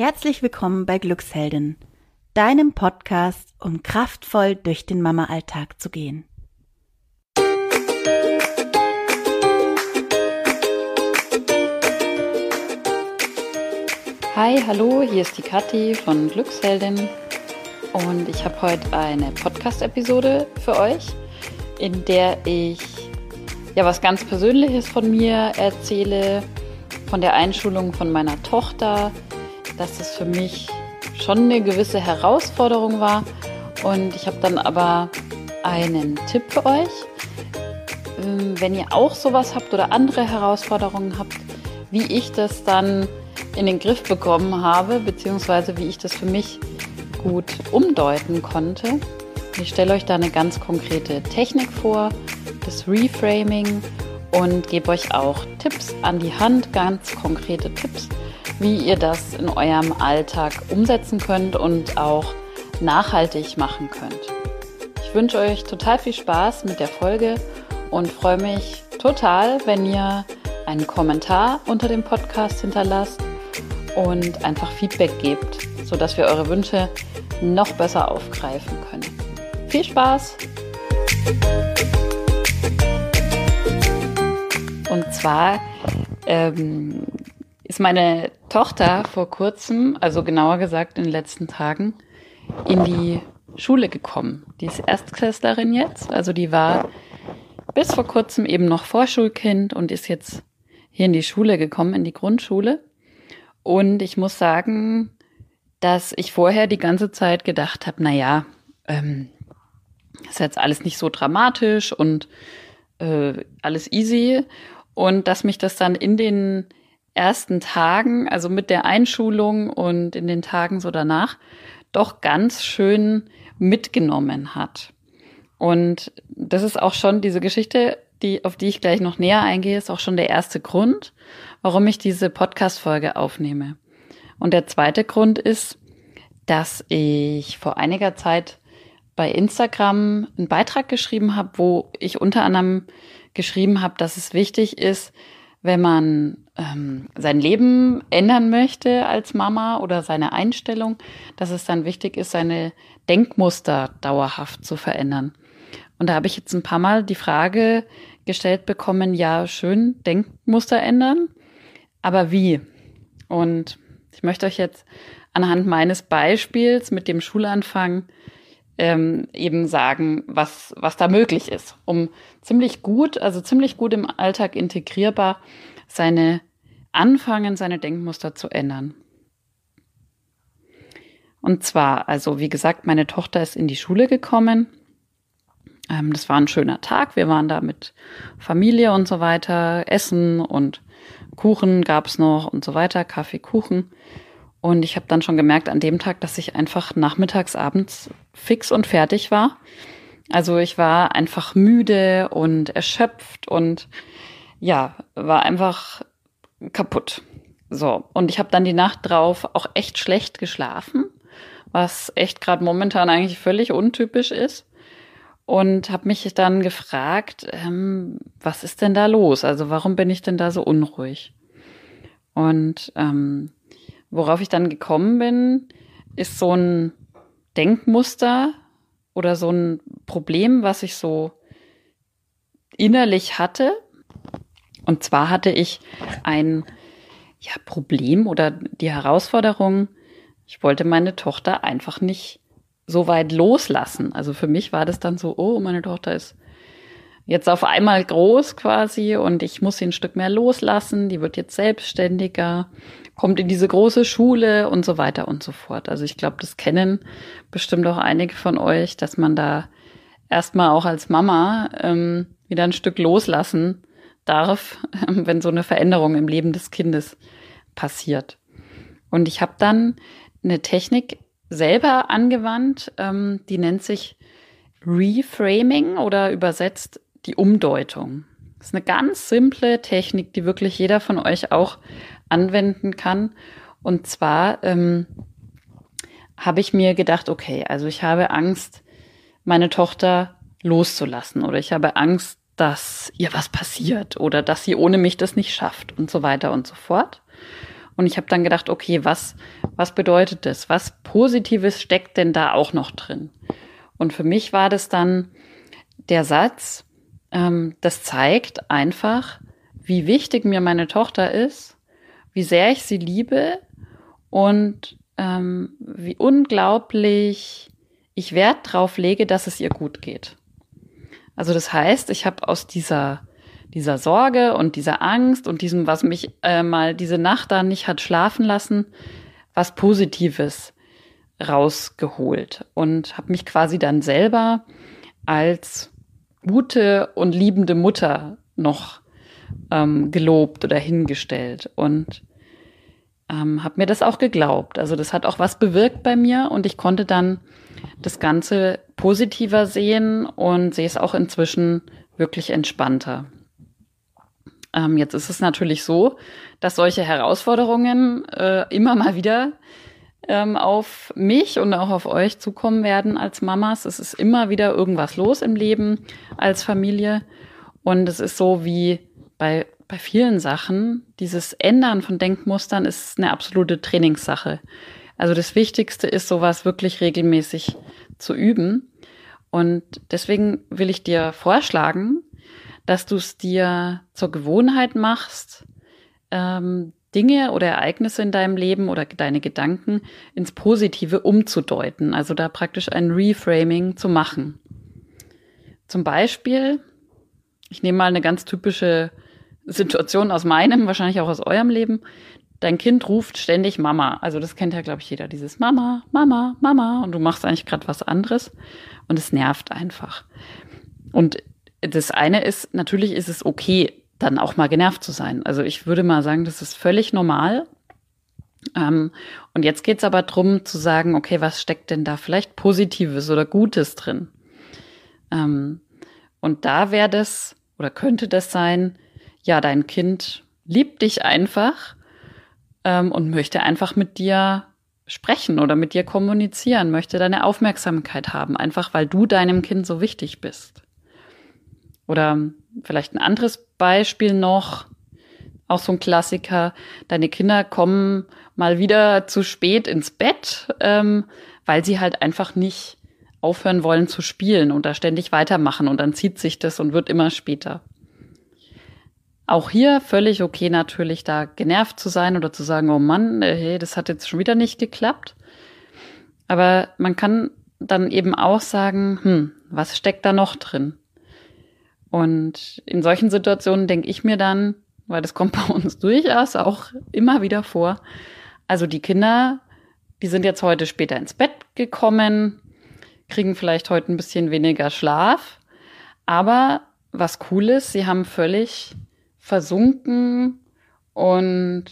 Herzlich willkommen bei Glücksheldin, deinem Podcast, um kraftvoll durch den Mama-Alltag zu gehen. Hi, hallo, hier ist die Kathi von Glücksheldin und ich habe heute eine Podcast-Episode für euch, in der ich ja was ganz Persönliches von mir erzähle, von der Einschulung von meiner Tochter, dass es für mich schon eine gewisse Herausforderung war und ich habe dann aber einen Tipp für euch. Ähm, wenn ihr auch sowas habt oder andere Herausforderungen habt, wie ich das dann in den Griff bekommen habe, beziehungsweise wie ich das für mich gut umdeuten konnte. Ich stelle euch da eine ganz konkrete Technik vor, das Reframing und gebe euch auch Tipps an die Hand, ganz konkrete Tipps, wie ihr das in eurem Alltag umsetzen könnt und auch nachhaltig machen könnt. Ich wünsche euch total viel Spaß mit der Folge und freue mich total, wenn ihr einen Kommentar unter dem Podcast hinterlasst und einfach Feedback gebt, sodass wir eure Wünsche noch besser aufgreifen können. Viel Spaß! Und zwar ähm, ist meine Tochter vor kurzem, also genauer gesagt in den letzten Tagen, in die Schule gekommen. Die ist Erstklässlerin jetzt, also die war bis vor kurzem eben noch Vorschulkind und ist jetzt hier in die Schule gekommen, in die Grundschule. Und ich muss sagen, dass ich vorher die ganze Zeit gedacht habe, na ja, ähm, ist jetzt alles nicht so dramatisch und äh, alles easy. Und dass mich das dann in den ersten Tagen, also mit der Einschulung und in den Tagen so danach, doch ganz schön mitgenommen hat. Und das ist auch schon diese Geschichte, die, auf die ich gleich noch näher eingehe, ist auch schon der erste Grund, warum ich diese Podcast-Folge aufnehme. Und der zweite Grund ist, dass ich vor einiger Zeit bei Instagram einen Beitrag geschrieben habe, wo ich unter anderem geschrieben habe, dass es wichtig ist, wenn man ähm, sein Leben ändern möchte als Mama oder seine Einstellung, dass es dann wichtig ist, seine Denkmuster dauerhaft zu verändern. Und da habe ich jetzt ein paar Mal die Frage gestellt bekommen, ja, schön, Denkmuster ändern, aber wie? Und ich möchte euch jetzt anhand meines Beispiels mit dem Schulanfang ähm, eben sagen, was, was da möglich ist, um ziemlich gut, also ziemlich gut im Alltag integrierbar seine Anfangen, seine Denkmuster zu ändern. Und zwar, also wie gesagt, meine Tochter ist in die Schule gekommen ähm, das war ein schöner Tag. Wir waren da mit Familie und so weiter, Essen und Kuchen gab's noch und so weiter, Kaffee, Kuchen. Und ich habe dann schon gemerkt an dem Tag, dass ich einfach nachmittags, abends fix und fertig war. Also ich war einfach müde und erschöpft und ja, war einfach kaputt. So, und ich habe dann die Nacht drauf auch echt schlecht geschlafen, was echt gerade momentan eigentlich völlig untypisch ist und habe mich dann gefragt, ähm, was ist denn da los? Also warum bin ich denn da so unruhig? Und ähm, worauf ich dann gekommen bin, ist so ein Denkmuster oder so ein Problem, was ich so innerlich hatte. Und zwar hatte ich ein ja, Problem oder die Herausforderung, ich wollte meine Tochter einfach nicht so weit loslassen. Also für mich war das dann so, oh, meine Tochter ist jetzt auf einmal groß quasi und ich muss sie ein Stück mehr loslassen. Die wird jetzt selbstständiger, kommt in diese große Schule und so weiter und so fort. Also ich glaube, das kennen bestimmt auch einige von euch, dass man da erstmal auch als Mama ähm, wieder ein Stück loslassen darf, wenn so eine Veränderung im Leben des Kindes passiert. Und ich habe dann eine Technik selber angewandt. Ähm, die nennt sich Reframing oder übersetzt die Umdeutung. Das ist eine ganz simple Technik, die wirklich jeder von euch auch anwenden kann. Und zwar ähm, habe ich mir gedacht, okay, also ich habe Angst, meine Tochter loszulassen oder ich habe Angst, dass ihr was passiert oder dass sie ohne mich das nicht schafft und so weiter und so fort. Und ich habe dann gedacht, okay, was, was bedeutet das? Was Positives steckt denn da auch noch drin? Und für mich war das dann der Satz, ähm, das zeigt einfach, wie wichtig mir meine Tochter ist, wie sehr ich sie liebe und ähm, wie unglaublich ich Wert drauf lege, dass es ihr gut geht. Also das heißt, ich habe aus dieser dieser Sorge und dieser Angst und diesem, was mich äh, mal diese Nacht da nicht hat schlafen lassen, was Positives rausgeholt und habe mich quasi dann selber als gute und liebende Mutter noch ähm, gelobt oder hingestellt. Und ähm, habe mir das auch geglaubt. Also das hat auch was bewirkt bei mir und ich konnte dann das Ganze positiver sehen und sehe es auch inzwischen wirklich entspannter. Ähm, jetzt ist es natürlich so, dass solche Herausforderungen äh, immer mal wieder ähm, auf mich und auch auf euch zukommen werden als Mamas. Es ist immer wieder irgendwas los im Leben als Familie. Und es ist so wie bei, bei vielen Sachen, dieses Ändern von Denkmustern ist eine absolute Trainingssache. Also das Wichtigste ist, sowas wirklich regelmäßig zu üben. Und deswegen will ich dir vorschlagen, dass du es dir zur Gewohnheit machst, ähm, Dinge oder Ereignisse in deinem Leben oder deine Gedanken ins Positive umzudeuten, also da praktisch ein Reframing zu machen. Zum Beispiel, ich nehme mal eine ganz typische Situation aus meinem, wahrscheinlich auch aus eurem Leben. Dein Kind ruft ständig Mama. Also das kennt ja, glaube ich, jeder. Dieses Mama, Mama, Mama. Und du machst eigentlich gerade was anderes. Und es nervt einfach. Und das eine ist, natürlich ist es okay, dann auch mal genervt zu sein. Also ich würde mal sagen, das ist völlig normal. Ähm, und jetzt geht's aber drum zu sagen, okay, was steckt denn da vielleicht Positives oder Gutes drin? Ähm, und da wäre das oder könnte das sein, ja, dein Kind liebt dich einfach ähm, und möchte einfach mit dir sprechen oder mit dir kommunizieren, möchte deine Aufmerksamkeit haben, einfach weil du deinem Kind so wichtig bist. Oder vielleicht ein anderes Beispiel noch, auch so ein Klassiker, deine Kinder kommen mal wieder zu spät ins Bett, ähm, weil sie halt einfach nicht aufhören wollen zu spielen und da ständig weitermachen und dann zieht sich das und wird immer später. Auch hier völlig okay natürlich da genervt zu sein oder zu sagen, oh Mann, äh, hey, das hat jetzt schon wieder nicht geklappt. Aber man kann dann eben auch sagen, hm, was steckt da noch drin? Und in solchen Situationen denke ich mir dann, weil das kommt bei uns durchaus auch immer wieder vor, also die Kinder, die sind jetzt heute später ins Bett gekommen, kriegen vielleicht heute ein bisschen weniger Schlaf, aber was cool ist, sie haben völlig versunken und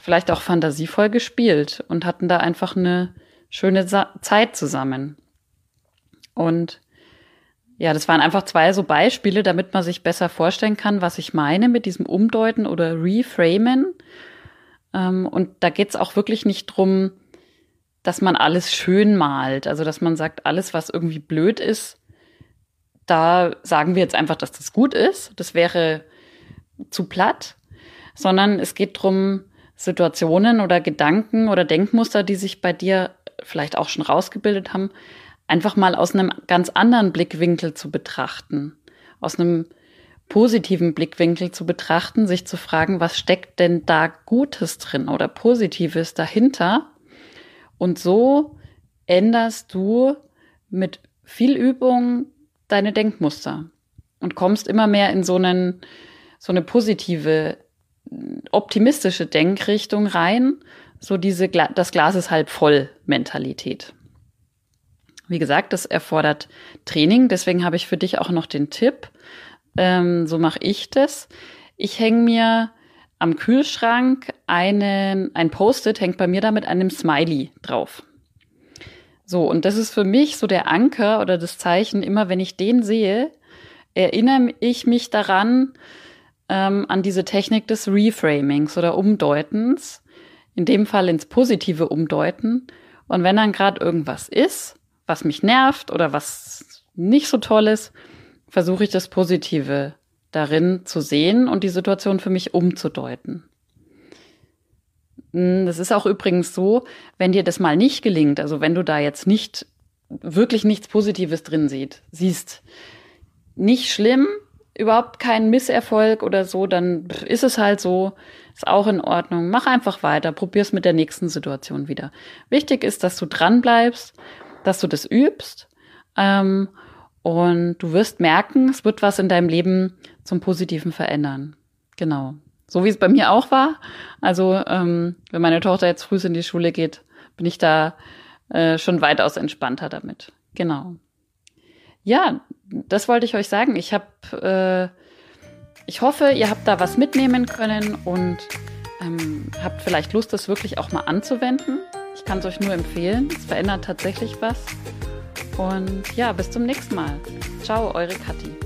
vielleicht auch fantasievoll gespielt und hatten da einfach eine schöne Zeit zusammen. Und ja, das waren einfach zwei so Beispiele, damit man sich besser vorstellen kann, was ich meine mit diesem Umdeuten oder Reframen. Ähm, und da geht's auch wirklich nicht drum, dass man alles schön malt. Also, dass man sagt, alles, was irgendwie blöd ist, da sagen wir jetzt einfach, dass das gut ist. Das wäre zu platt. Sondern es geht drum, Situationen oder Gedanken oder Denkmuster, die sich bei dir vielleicht auch schon rausgebildet haben, einfach mal aus einem ganz anderen Blickwinkel zu betrachten, aus einem positiven Blickwinkel zu betrachten, sich zu fragen, was steckt denn da Gutes drin oder Positives dahinter? Und so änderst du mit viel Übung deine Denkmuster und kommst immer mehr in so einen, so eine positive, optimistische Denkrichtung rein, so diese, das Glas ist halb voll Mentalität. Wie gesagt, das erfordert Training. Deswegen habe ich für dich auch noch den Tipp. Ähm, so mache ich das. Ich hänge mir am Kühlschrank einen, ein Post-it, hängt bei mir da mit einem Smiley drauf. So, und das ist für mich so der Anker oder das Zeichen, immer wenn ich den sehe, erinnere ich mich daran, ähm, an diese Technik des Reframings oder Umdeutens, in dem Fall ins positive Umdeuten. Und wenn dann gerade irgendwas ist, was mich nervt oder was nicht so toll ist, versuche ich das Positive darin zu sehen und die Situation für mich umzudeuten. Hm, das ist auch übrigens so, wenn dir das mal nicht gelingt, also wenn du da jetzt nicht wirklich nichts Positives drin sieht, siehst, nicht schlimm, überhaupt kein Misserfolg oder so, dann ist es halt so, ist auch in Ordnung. Mach einfach weiter, probier's mit der nächsten Situation wieder. Wichtig ist, dass du dran bleibst, dass du das übst ähm, und du wirst merken, es wird was in deinem Leben zum Positiven verändern. Genau. So wie es bei mir auch war. Also ähm, wenn meine Tochter jetzt früh in die Schule geht, bin ich da äh, schon weitaus entspannter damit. Genau. Ja, das wollte ich euch sagen. Ich habe, äh, ich hoffe, ihr habt da was mitnehmen können und ähm, habt vielleicht Lust, das wirklich auch mal anzuwenden. Ich kann es euch nur empfehlen. Es verändert tatsächlich was. Und ja, bis zum nächsten Mal. Ciao, eure Kathi.